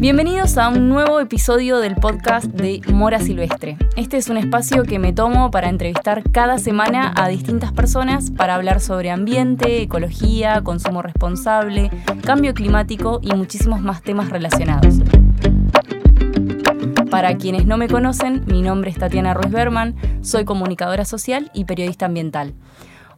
Bienvenidos a un nuevo episodio del podcast de Mora Silvestre. Este es un espacio que me tomo para entrevistar cada semana a distintas personas para hablar sobre ambiente, ecología, consumo responsable, cambio climático y muchísimos más temas relacionados. Para quienes no me conocen, mi nombre es Tatiana Ruiz Berman, soy comunicadora social y periodista ambiental.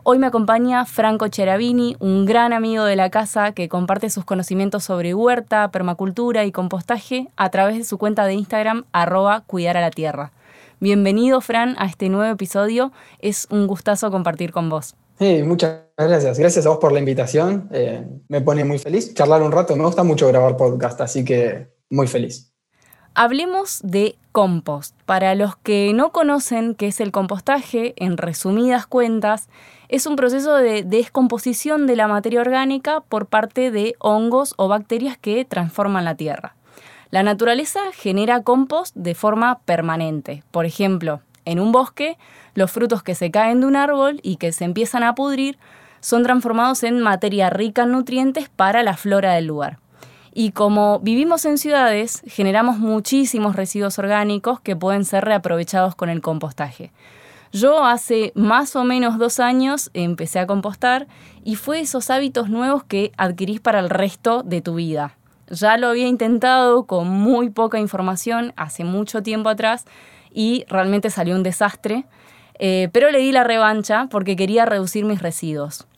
Hoy me acompaña Franco Cherabini, un gran amigo de la casa que comparte sus conocimientos sobre huerta, permacultura y compostaje a través de su cuenta de Instagram arroba cuidar a la tierra. Bienvenido, Fran, a este nuevo episodio. Es un gustazo compartir con vos. Sí, muchas gracias. Gracias a vos por la invitación. Eh, me pone muy feliz charlar un rato. Me gusta mucho grabar podcast, así que muy feliz. Hablemos de compost. Para los que no conocen qué es el compostaje, en resumidas cuentas, es un proceso de descomposición de la materia orgánica por parte de hongos o bacterias que transforman la tierra. La naturaleza genera compost de forma permanente. Por ejemplo, en un bosque, los frutos que se caen de un árbol y que se empiezan a pudrir son transformados en materia rica en nutrientes para la flora del lugar. Y como vivimos en ciudades, generamos muchísimos residuos orgánicos que pueden ser reaprovechados con el compostaje. Yo hace más o menos dos años empecé a compostar y fue esos hábitos nuevos que adquirís para el resto de tu vida. Ya lo había intentado con muy poca información hace mucho tiempo atrás y realmente salió un desastre, eh, pero le di la revancha porque quería reducir mis residuos.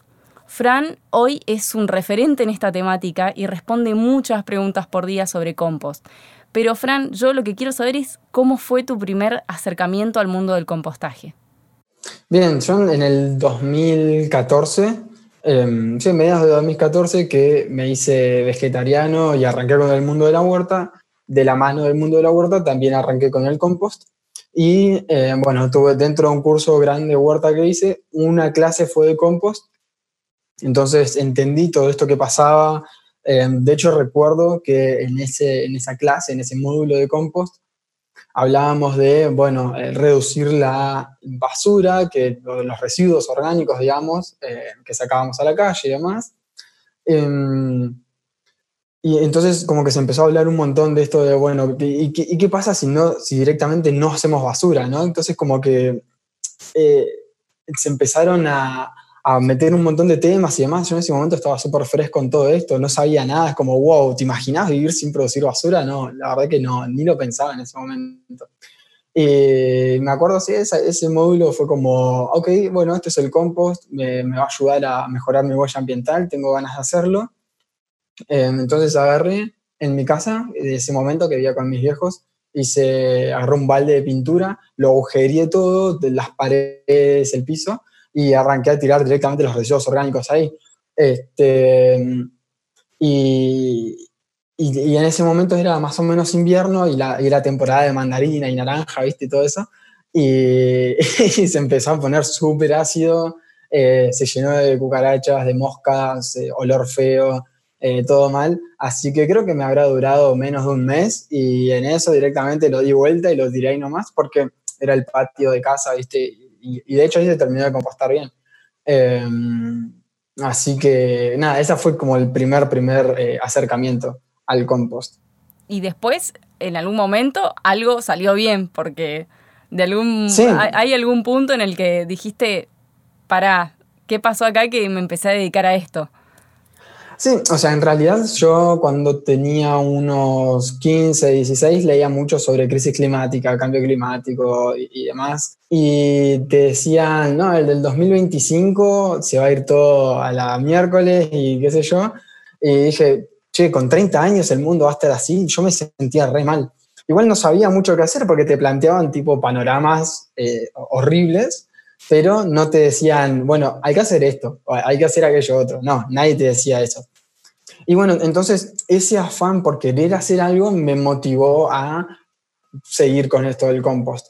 Fran hoy es un referente en esta temática y responde muchas preguntas por día sobre compost. Pero Fran, yo lo que quiero saber es cómo fue tu primer acercamiento al mundo del compostaje. Bien, yo en el 2014, eh, sí, en mediados de 2014, que me hice vegetariano y arranqué con el mundo de la huerta. De la mano del mundo de la huerta también arranqué con el compost. Y em, bueno, tuve dentro de un curso grande de huerta que hice, una clase fue de compost entonces entendí todo esto que pasaba. Eh, de hecho, recuerdo que en, ese, en esa clase, en ese módulo de compost, hablábamos de, bueno, eh, reducir la basura, que, los residuos orgánicos, digamos, eh, que sacábamos a la calle y demás. Em, y entonces como que se empezó a hablar un montón de esto de, bueno, ¿y, qué, pasa si, no, si directamente no hacemos basura? ¿no? Entonces como que se empezaron a, a meter un montón de temas y demás. Yo en ese momento estaba súper fresco con todo esto, no sabía nada, es como, wow, ¿te imaginas vivir sin producir basura? No, la verdad que no, ni lo pensaba en ese momento. Y me acuerdo, sí, ese, ese módulo fue como, ok, bueno, este es el compost, me, me, va a ayudar a mejorar mi huella ambiental, tengo ganas de hacerlo. Em, entonces agarré en mi casa, de ese momento que vivía con mis viejos, hice, agarré un balde de pintura, lo agujereé todo, las paredes, el piso, y arranqué a tirar directamente los residuos orgánicos ahí. Este, y, y, en ese momento era más o menos invierno y la, y la temporada de mandarina y naranja, ¿viste? Y todo eso. Y, se empezó a poner súper ácido, eh, se llenó de cucarachas, de moscas, eh, olor feo, eh, todo mal. Así que creo que me habrá durado menos de un mes y en eso directamente lo di vuelta y lo tiré ahí nomás porque era el patio de casa, ¿viste? Y, de hecho ahí se terminó de compostar bien. Em, así que nada, ese fue como el primer, primer eh, acercamiento al compost. Y después, en algún momento, algo salió bien, porque de algún, hay, algún punto en el que dijiste, para, ¿qué pasó acá que me empecé a dedicar a esto? Sí, o sea, en realidad yo cuando tenía unos 15, 16 leía mucho sobre crisis climática, cambio climático y, demás. Y te decían, no, el del 2025 se va a ir todo a la miércoles y qué sé yo. Y dije, che, con 30 años el mundo va a estar así. Yo me sentía re mal. Igual no sabía mucho qué hacer porque te planteaban tipo panoramas eh, horribles pero no te decían, bueno, hay que hacer esto, hay que hacer aquello otro. No, nadie te decía eso. Y bueno, entonces ese afán por querer hacer algo me motivó a seguir con esto del compost.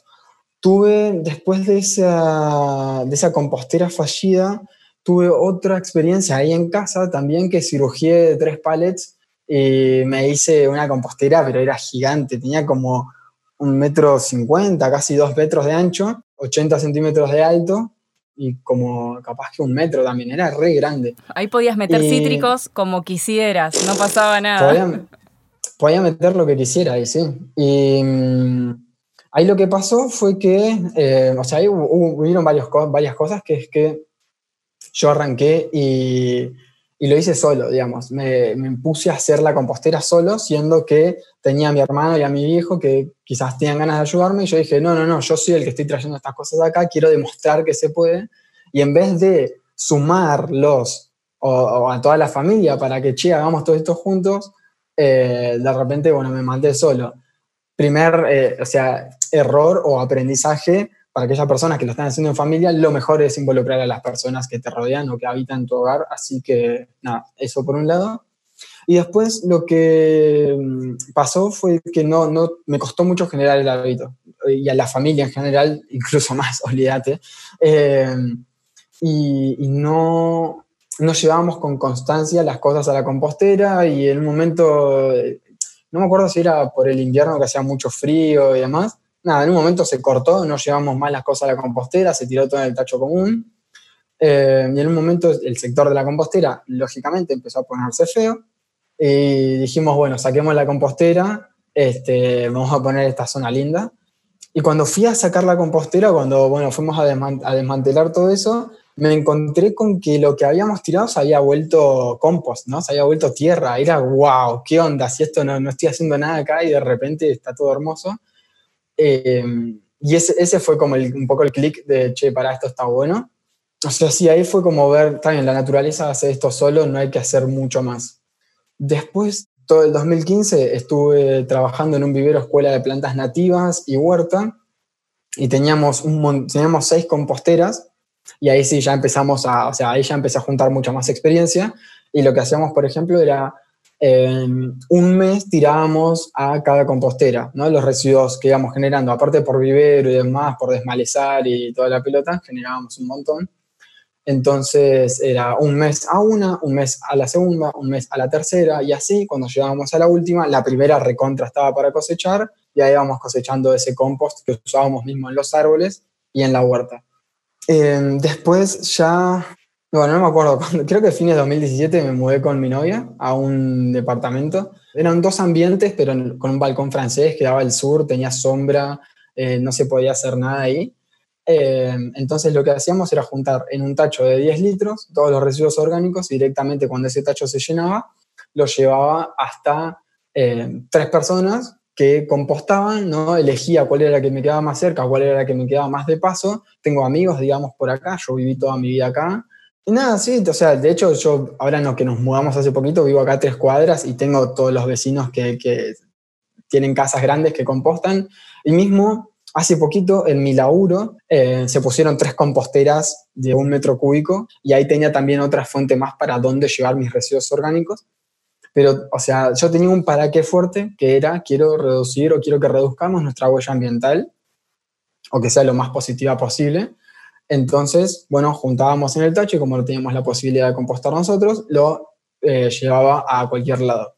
Tuve, después de esa, de esa compostera fallida, tuve otra experiencia ahí en casa también que cirugié de tres pallets y me hice una compostera, pero era gigante, tenía como un metro cincuenta, casi dos metros de ancho, 80 centímetros de alto y como capaz que un metro también, era re grande. Ahí podías meter cítricos como quisieras, no pasaba nada. podía meter lo que quisiera ahí, sí. Y mm, ahí lo que pasó fue que, eh, o sea, ahí hubieron varios, varias cosas que es que yo arranqué y, y lo hice solo, digamos. Me, me, puse a hacer la compostera solo, siendo que tenía a mi hermano y a mi viejo que quizás tenían ganas de ayudarme. Y yo dije, no, no, no, yo soy el que estoy trayendo estas cosas acá, quiero demostrar que se puede. Y en vez de sumarlos o, a toda la familia para que, che, hagamos todo esto juntos, eh, de repente, bueno, me mandé solo. Primer, eh, o sea, error o aprendizaje para aquellas personas que lo están haciendo en familia, lo mejor es involucrar a las personas que te rodean o que habitan tu hogar. Así que, nada, eso por un lado. Y después lo que mm, pasó fue que no, no me costó mucho generar el hábito. Y a la familia en general, incluso más, olvídate. Eh, y, no, no llevábamos con constancia las cosas a la compostera y en un momento, no me acuerdo si era por el invierno que hacía mucho frío y demás, nada, en un momento se cortó, no llevamos más las cosas a la compostera, se tiró todo en el tacho común. Eh, y en un momento el sector de la compostera, lógicamente, empezó a ponerse feo. Y dijimos, bueno, saquemos la compostera, este, vamos a poner esta zona linda. Y cuando fui a sacar la compostera, cuando bueno, fuimos a, a desmantelar todo eso, me encontré con que lo que habíamos tirado se había vuelto compost, ¿no? Se había vuelto tierra. Era, wow, ¿qué onda? Si esto no, no estoy haciendo nada acá y de repente está todo hermoso. Eh, y ese, ese, fue como un poco el clic de, che, para esto está bueno. O sea, sí, ahí fue como ver, también la naturaleza hace esto solo, no hay que hacer mucho más. Después, todo el 2015, estuve trabajando en un vivero escuela de plantas nativas y huerta, y teníamos, un, teníamos seis composteras, y ahí sí ya empezamos a, o sea, ahí ya empecé a juntar mucha más experiencia, y lo que hacíamos, por ejemplo, era un mes tirábamos a cada compostera, ¿no? Los residuos que íbamos generando, aparte por vivero y demás, por desmalezar y toda la pelota, generábamos un montón. Entonces era un mes a una, un mes a la segunda, un mes a la tercera y así, cuando llegábamos a la última, la primera recontra estaba para cosechar y ahí íbamos cosechando ese compost que usábamos mismo en los árboles y en la huerta. Eh, después ya bueno, no me acuerdo, creo que fines de 2017 me mudé con mi novia a un departamento. Eran dos ambientes, pero con un balcón francés que daba al sur, tenía sombra, eh, no se podía hacer nada ahí. Eh, entonces lo que hacíamos era juntar en un tacho de 10 litros todos los residuos orgánicos y directamente cuando ese tacho se llenaba, lo llevaba hasta eh, tres personas que compostaban, ¿no? elegía cuál era la que me quedaba más cerca, cuál era la que me quedaba más de paso. Tengo amigos, digamos, por acá, yo viví toda mi vida acá, y nada, sí, o sea, de hecho yo ahora no, que nos mudamos hace poquito, vivo acá a tres cuadras y tengo todos los vecinos que, que tienen casas grandes que compostan. Y mismo hace poquito en mi laburo eh, se pusieron tres composteras de un metro cúbico y ahí tenía también otra fuente más para dónde llevar mis residuos orgánicos. Pero, o sea, yo tenía un para qué fuerte que era quiero reducir o quiero que reduzcamos nuestra huella ambiental o que sea lo más positiva posible. Entonces, bueno, juntábamos en el tacho y como no teníamos la posibilidad de compostar nosotros, lo eh, llevaba a cualquier lado.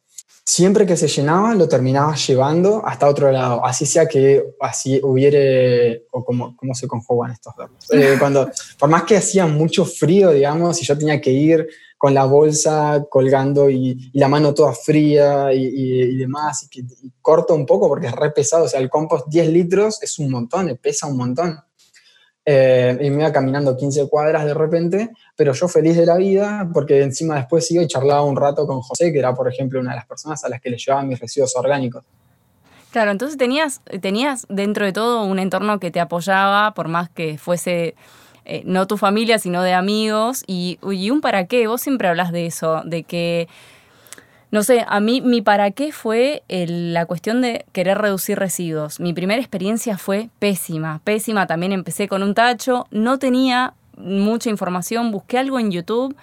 Siempre que se llenaba, lo terminaba llevando hasta otro lado, así sea que así hubiere, o como, cómo se conjugan estos verbos. Eh, cuando, por más que hacía mucho frío, digamos, y yo tenía que ir con la bolsa colgando y, la mano toda fría y, demás, y, que, y corto un poco porque es re pesado, o sea, el compost 10 litros es un montón, pesa un montón. Eh, y me iba caminando 15 cuadras de repente, pero yo feliz de la vida, porque encima después iba y charlaba un rato con José, que era, por ejemplo, una de las personas a las que le llevaban mis residuos orgánicos. Claro, entonces tenías, tenías dentro de todo un entorno que te apoyaba, por más que fuese eh, no tu familia, sino de amigos, y, y un para qué, vos siempre hablas de eso, de que no sé, a mí mi para qué fue la cuestión de querer reducir residuos. Mi primera experiencia fue pésima, pésima. También empecé con un tacho, no tenía mucha información, busqué algo en YouTube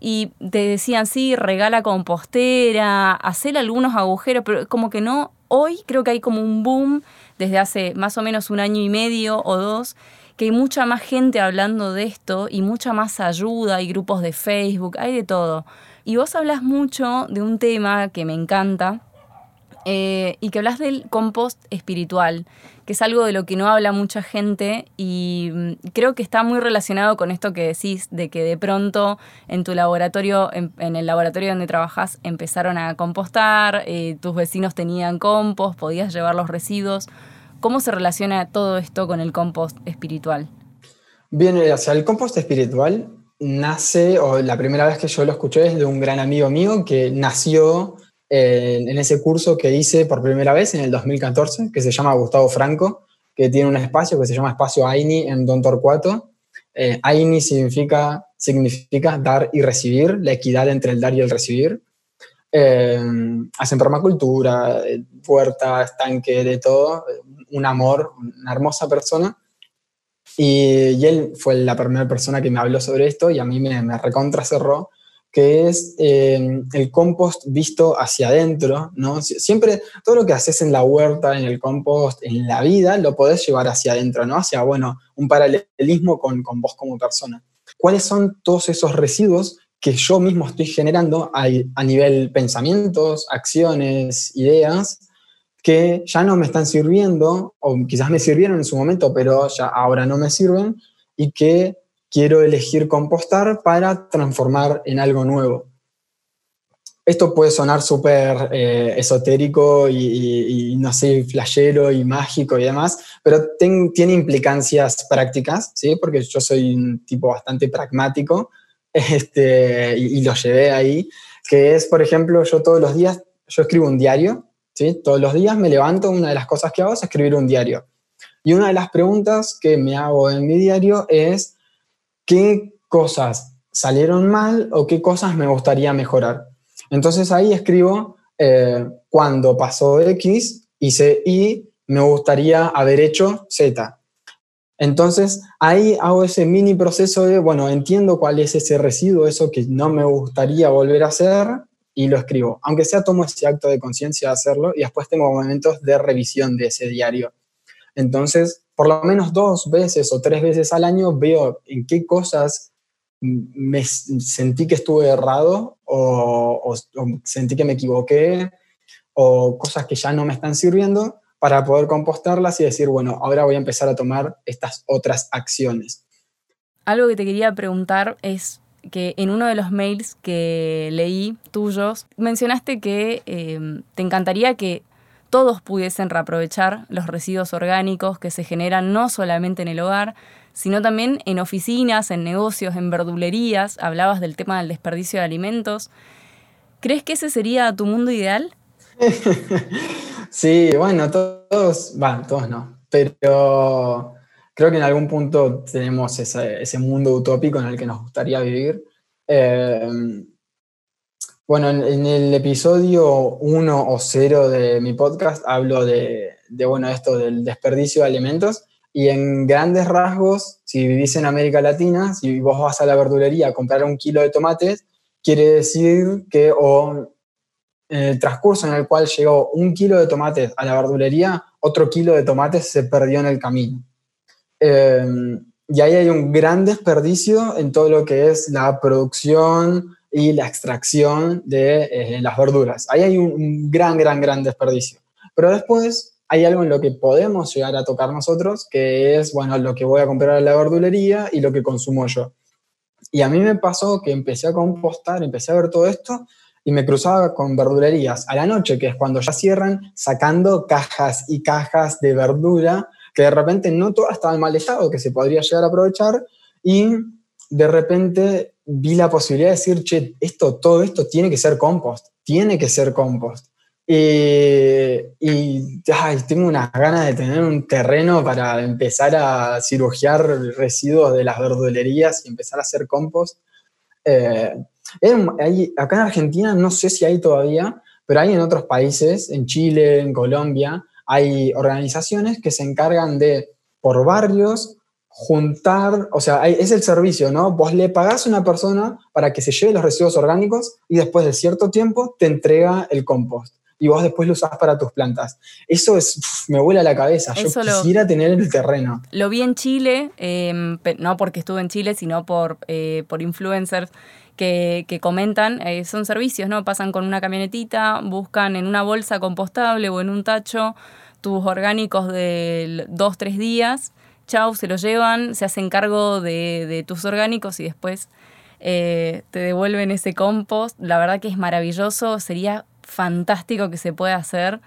y te decían, sí, regala compostera, hacer algunos agujeros, pero como que no, hoy creo que hay como un boom desde hace más o menos un año y medio o dos, que hay mucha más gente hablando de esto y mucha más ayuda, hay grupos de Facebook, hay de todo. Y vos hablas mucho de un tema que me encanta, eh, y que hablas del compost espiritual, que es algo de lo que no habla mucha gente y mm, creo que está muy relacionado con esto que decís, de que de pronto en tu laboratorio, en, el laboratorio donde trabajas, empezaron a compostar, eh, tus vecinos tenían compost, podías llevar los residuos. ¿Cómo se relaciona todo esto con el compost espiritual? Bien, o sea, el compost espiritual nace, o la primera vez que yo lo escuché es de un gran amigo mío que nació en, ese curso que hice por primera vez en el 2014, que se llama Gustavo Franco, que tiene un espacio que se llama Espacio AINI en Don Torcuato. Eh, AINI significa, significa dar y recibir, la equidad entre el dar y el recibir. Eh, hacen permacultura, eh, puerta, estanque, de todo, un amor, una hermosa persona. Y, él fue la primera persona que me habló sobre esto y a mí me, me recontra cerró que es eh, el compost visto hacia adentro, ¿no? Siempre todo lo que haces en la huerta, en el compost, en la vida, lo podés llevar hacia adentro, ¿no? Hacia, bueno, un paralelismo con, con vos como persona. ¿Cuáles son todos esos residuos que yo mismo estoy generando a, a nivel pensamientos, acciones, ideas, que ya no me están sirviendo, o quizás me sirvieron en su momento, pero ya ahora no me sirven, y que quiero elegir compostar para transformar en algo nuevo. Esto puede sonar súper eh, esotérico y, no sé, flashero y mágico y demás, pero tiene implicancias prácticas, ¿sí? Porque yo soy un tipo bastante pragmático este, y, lo llevé ahí, que es, por ejemplo, yo todos los días, yo escribo un diario, Todos los días me levanto, una de las cosas que hago es escribir un diario. Y una de las preguntas que me hago en mi diario es, qué cosas salieron mal o qué cosas me gustaría mejorar. Entonces ahí escribo eh, cuando pasó X, hice Y, me gustaría haber hecho Z. Entonces ahí hago ese mini proceso de, bueno, entiendo cuál es ese residuo, eso que no me gustaría volver a hacer y lo escribo. Aunque sea tomo ese acto de conciencia de hacerlo y después tengo momentos de revisión de ese diario. Entonces, por lo menos dos veces o tres veces al año veo en qué cosas me sentí que estuve errado o, sentí que me equivoqué o cosas que ya no me están sirviendo para poder compostarlas y decir, bueno, ahora voy a empezar a tomar estas otras acciones. Algo que te quería preguntar es que en uno de los mails que leí tuyos mencionaste que eh, te encantaría que todos pudiesen reaprovechar los residuos orgánicos que se generan no solamente en el hogar, sino también en oficinas, en negocios, en verdulerías. Hablabas del tema del desperdicio de alimentos. ¿Crees que ese sería tu mundo ideal? sí, bueno, todos, bueno, todos no, pero creo que en algún punto tenemos ese, mundo utópico en el que nos gustaría vivir. Eh, bueno, en, el episodio 1 o 0 de mi podcast hablo de, bueno, esto del desperdicio de alimentos y en grandes rasgos, si vivís en América Latina, si vos vas a la verdulería a comprar un kilo de tomates, quiere decir que o en el transcurso en el cual llegó un kilo de tomates a la verdulería, otro kilo de tomates se perdió en el camino. Em, y ahí hay un gran desperdicio en todo lo que es la producción, y la extracción de eh, las verduras. Ahí hay un, gran, gran, gran desperdicio. Pero después hay algo en lo que podemos llegar a tocar nosotros, que es, bueno, lo que voy a comprar en la verdulería y lo que consumo yo. Y a mí me pasó que empecé a compostar, empecé a ver todo esto y me cruzaba con verdulerías a la noche, que es cuando ya cierran, sacando cajas y cajas de verdura, que de repente no todas estaban en mal estado, que se podría llegar a aprovechar, y de repente vi la posibilidad de decir, che, esto, todo esto tiene que ser compost, tiene que ser compost. y tengo unas ganas de tener un terreno para empezar a cirugiar residuos de las verdulerías y empezar a hacer compost. Eh, acá en Argentina no sé si hay todavía, pero hay en otros países, en Chile, en Colombia, hay organizaciones que se encargan de, por barrios, juntar, o sea, es el servicio, ¿no? Vos le pagás a una persona para que se lleve los residuos orgánicos y después de cierto tiempo te entrega el compost. y vos después lo usás para tus plantas. Eso es, me vuela la cabeza. Yo quisiera tener el terreno. Lo vi en Chile, em, no porque estuve en Chile, sino por, eh, por influencers que, comentan, eh, son servicios, ¿no? Pasan con una camionetita, buscan en una bolsa compostable o en un tacho tus orgánicos de dos, tres días, chau, se los llevan, se hacen cargo de, tus orgánicos y después eh, te devuelven ese compost. La verdad que es maravilloso, sería fantástico que se pueda hacer.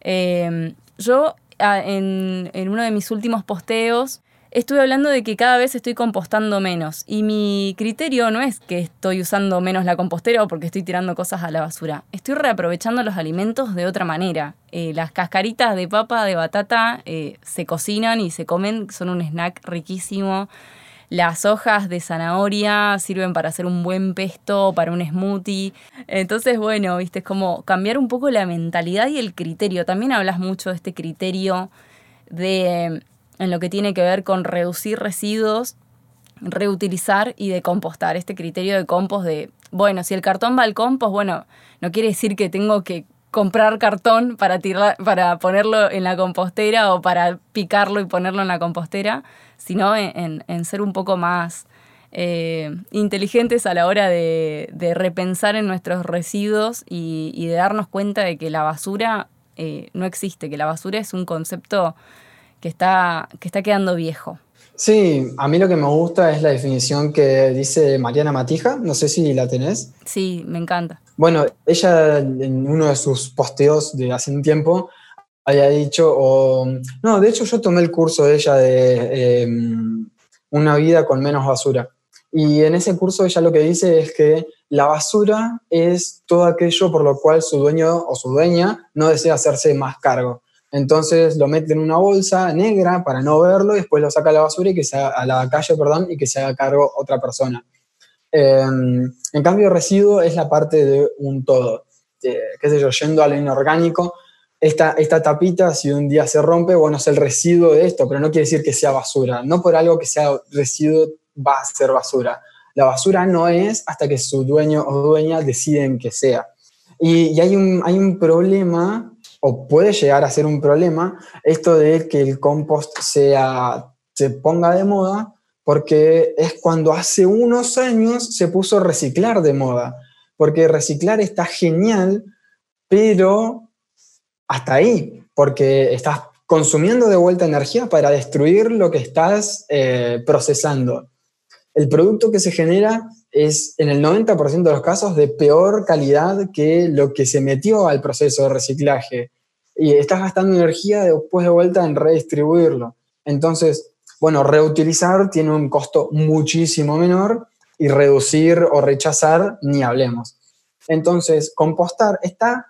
Eh, yo en, uno de mis últimos posteos estuve hablando de que cada vez estoy compostando menos y mi criterio no es que estoy usando menos la compostera o porque estoy tirando cosas a la basura. Estoy reaprovechando los alimentos de otra manera. Eh, las cascaritas de papa, de batata, eh, se cocinan y se comen, son un snack riquísimo. Las hojas de zanahoria sirven para hacer un buen pesto, para un smoothie. Entonces, bueno, viste, es como cambiar un poco la mentalidad y el criterio. También hablas mucho de este criterio de en lo que tiene que ver con reducir residuos, reutilizar y de compostar. Este criterio de compost de, bueno, si el cartón va al compost, bueno, no quiere decir que tengo que comprar cartón para, tirar, para ponerlo en la compostera o para picarlo y ponerlo en la compostera, sino en, ser un poco más eh, inteligentes a la hora de, repensar en nuestros residuos y, de darnos cuenta de que la basura eh, no existe, que la basura es un concepto que está, que está quedando viejo. Sí, a mí lo que me gusta es la definición que dice Mariana Matija, no sé si la tenés. Sí, me encanta. Bueno, ella en uno de sus posteos de hace un tiempo había dicho, o, no, de hecho yo tomé el curso de ella de em, Una vida con menos basura. Y en ese curso ella lo que dice es que la basura es todo aquello por lo cual su dueño o su dueña no desea hacerse más cargo. Entonces lo mete en una bolsa negra para no verlo y después lo saca a la basura y que se a la calle, perdón, y que se haga cargo otra persona. Em, en cambio, residuo es la parte de un todo. qué sé yo, yendo a lo inorgánico, esta, esta tapita, si un día se rompe, bueno, es el residuo de esto, pero no quiere decir que sea basura. No por algo que sea residuo va a ser basura. La basura no es hasta que su dueño o dueña deciden que sea. Y, y hay, un, hay un problema o puede llegar a ser un problema esto de que el compost sea, se ponga de moda, porque es cuando hace unos años se puso reciclar de moda, porque reciclar está genial, pero hasta ahí, porque estás consumiendo de vuelta energía para destruir lo que estás eh, procesando. El producto que se genera es en el 90% de los casos de peor calidad que lo que se metió al proceso de reciclaje y estás gastando energía después de vuelta en redistribuirlo. Entonces, bueno, reutilizar tiene un costo muchísimo menor y reducir o rechazar ni hablemos. Entonces, compostar está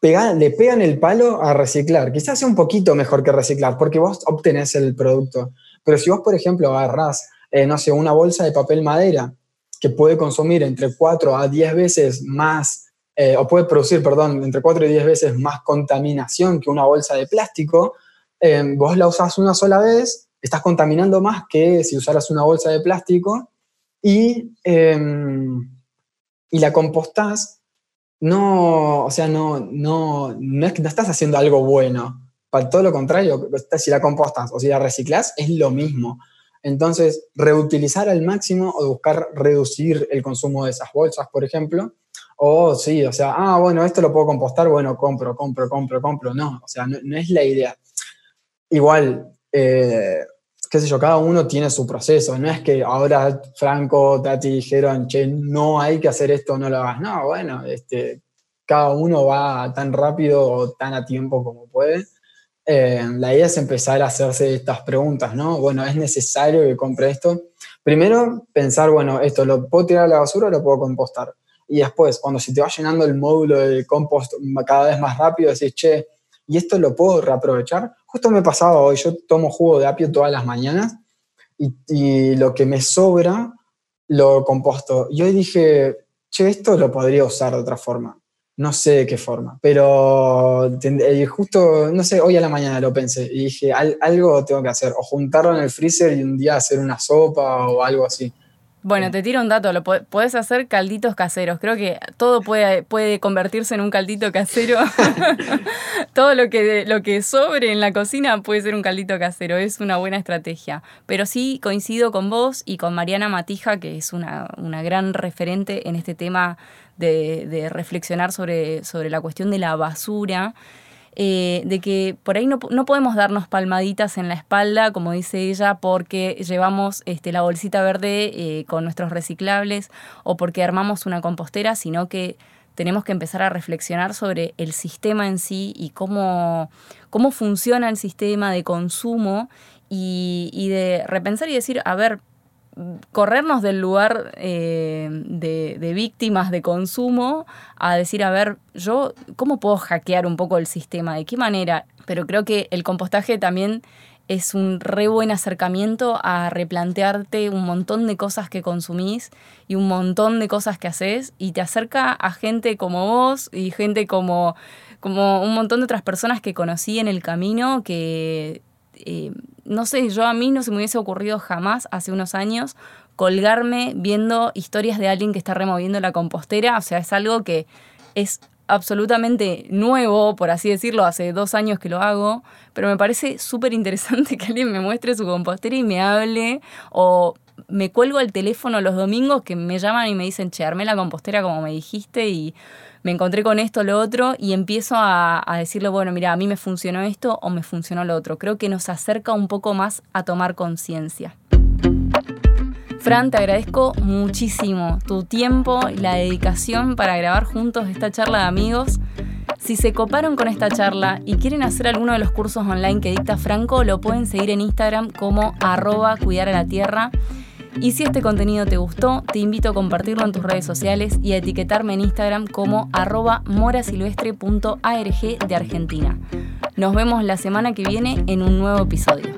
le pegan el palo a reciclar. Quizás sea un poquito mejor que reciclar porque vos obtenés el producto. Pero si vos, por ejemplo, agarrás, eh, no sé, una bolsa de papel madera que puede consumir entre 4 a 10 veces más eh, o puede producir, perdón, entre 4 y 10 veces más contaminación que una bolsa de plástico, eh, vos la usás una sola vez, estás contaminando más que si usaras una bolsa de plástico y, em, y la compostás, no, o sea, no, no, no, es no estás haciendo algo bueno. Para todo lo contrario, si la compostas o si la reciclas, es lo mismo. Entonces, reutilizar al máximo o buscar reducir el consumo de esas bolsas, por ejemplo, o sí, o sea, ah, bueno, esto lo puedo compostar, bueno, compro, compro, compro, compro. No, o sea, no, es la idea. Igual, eh, qué sé yo, cada uno tiene su proceso. No es que ahora Franco, Tati dijeron, che, no hay que hacer esto, no lo hagas. No, bueno, este, cada uno va tan rápido o tan a tiempo como puede. Eh, la idea es empezar a hacerse estas preguntas, ¿no? Bueno, ¿es necesario que compre esto? Primero, pensar, bueno, esto lo puedo tirar a la basura o lo puedo compostar y después, cuando se te va llenando el módulo de compost cada vez más rápido, decís, che, ¿y esto lo puedo reaprovechar? Justo me pasaba hoy, yo tomo jugo de apio todas las mañanas y, lo que me sobra lo composto. Y hoy dije, che, esto lo podría usar de otra forma. No sé de qué forma, pero eh, justo, no sé, hoy a la mañana lo pensé y dije, algo tengo que hacer, o juntarlo en el freezer y un día hacer una sopa o algo así. Bueno, te tiro un dato, lo puedes hacer calditos caseros. Creo que todo puede, puede convertirse en un caldito casero. todo lo que, lo que sobre en la cocina puede ser un caldito casero. Es una buena estrategia. Pero sí coincido con vos y con Mariana Matija, que es una, una gran referente en este tema de, de reflexionar sobre, sobre la cuestión de la basura. Eh, de que por ahí no, podemos darnos palmaditas en la espalda, como dice ella, porque llevamos este, la bolsita verde eh, con nuestros reciclables o porque armamos una compostera, sino que tenemos que empezar a reflexionar sobre el sistema en sí y cómo, cómo funciona el sistema de consumo y, y de repensar y decir, a ver, corrernos del lugar eh, de, víctimas de consumo a decir, a ver, yo, ¿cómo puedo hackear un poco el sistema? ¿De qué manera? Pero creo que el compostaje también es un re buen acercamiento a replantearte un montón de cosas que consumís y un montón de cosas que haces y te acerca a gente como vos y gente como, como un montón de otras personas que conocí en el camino que no sé, yo a mí no se me hubiese ocurrido jamás hace unos años colgarme viendo historias de alguien que está removiendo la compostera. O sea, es algo que es absolutamente nuevo, por así decirlo, hace dos años que lo hago, pero me parece súper interesante que alguien me muestre su compostera y me hable o me cuelgo el teléfono los domingos que me llaman y me dicen, che, armé la compostera como me dijiste y me encontré con esto, lo otro, y empiezo a, decirle, bueno, mira, a mí me funcionó esto o me funcionó lo otro. Creo que nos acerca un poco más a tomar conciencia. Fran, te agradezco muchísimo tu tiempo y la dedicación para grabar juntos esta charla de amigos. Si se coparon con esta charla y quieren hacer alguno de los cursos online que dicta Franco, lo pueden seguir en Instagram como arroba cuidar a la tierra. Y si este contenido te gustó, te invito a compartirlo en tus redes sociales y a etiquetarme en Instagram como arroba morasilvestre.arg de Argentina. Nos vemos la semana que viene en un nuevo episodio.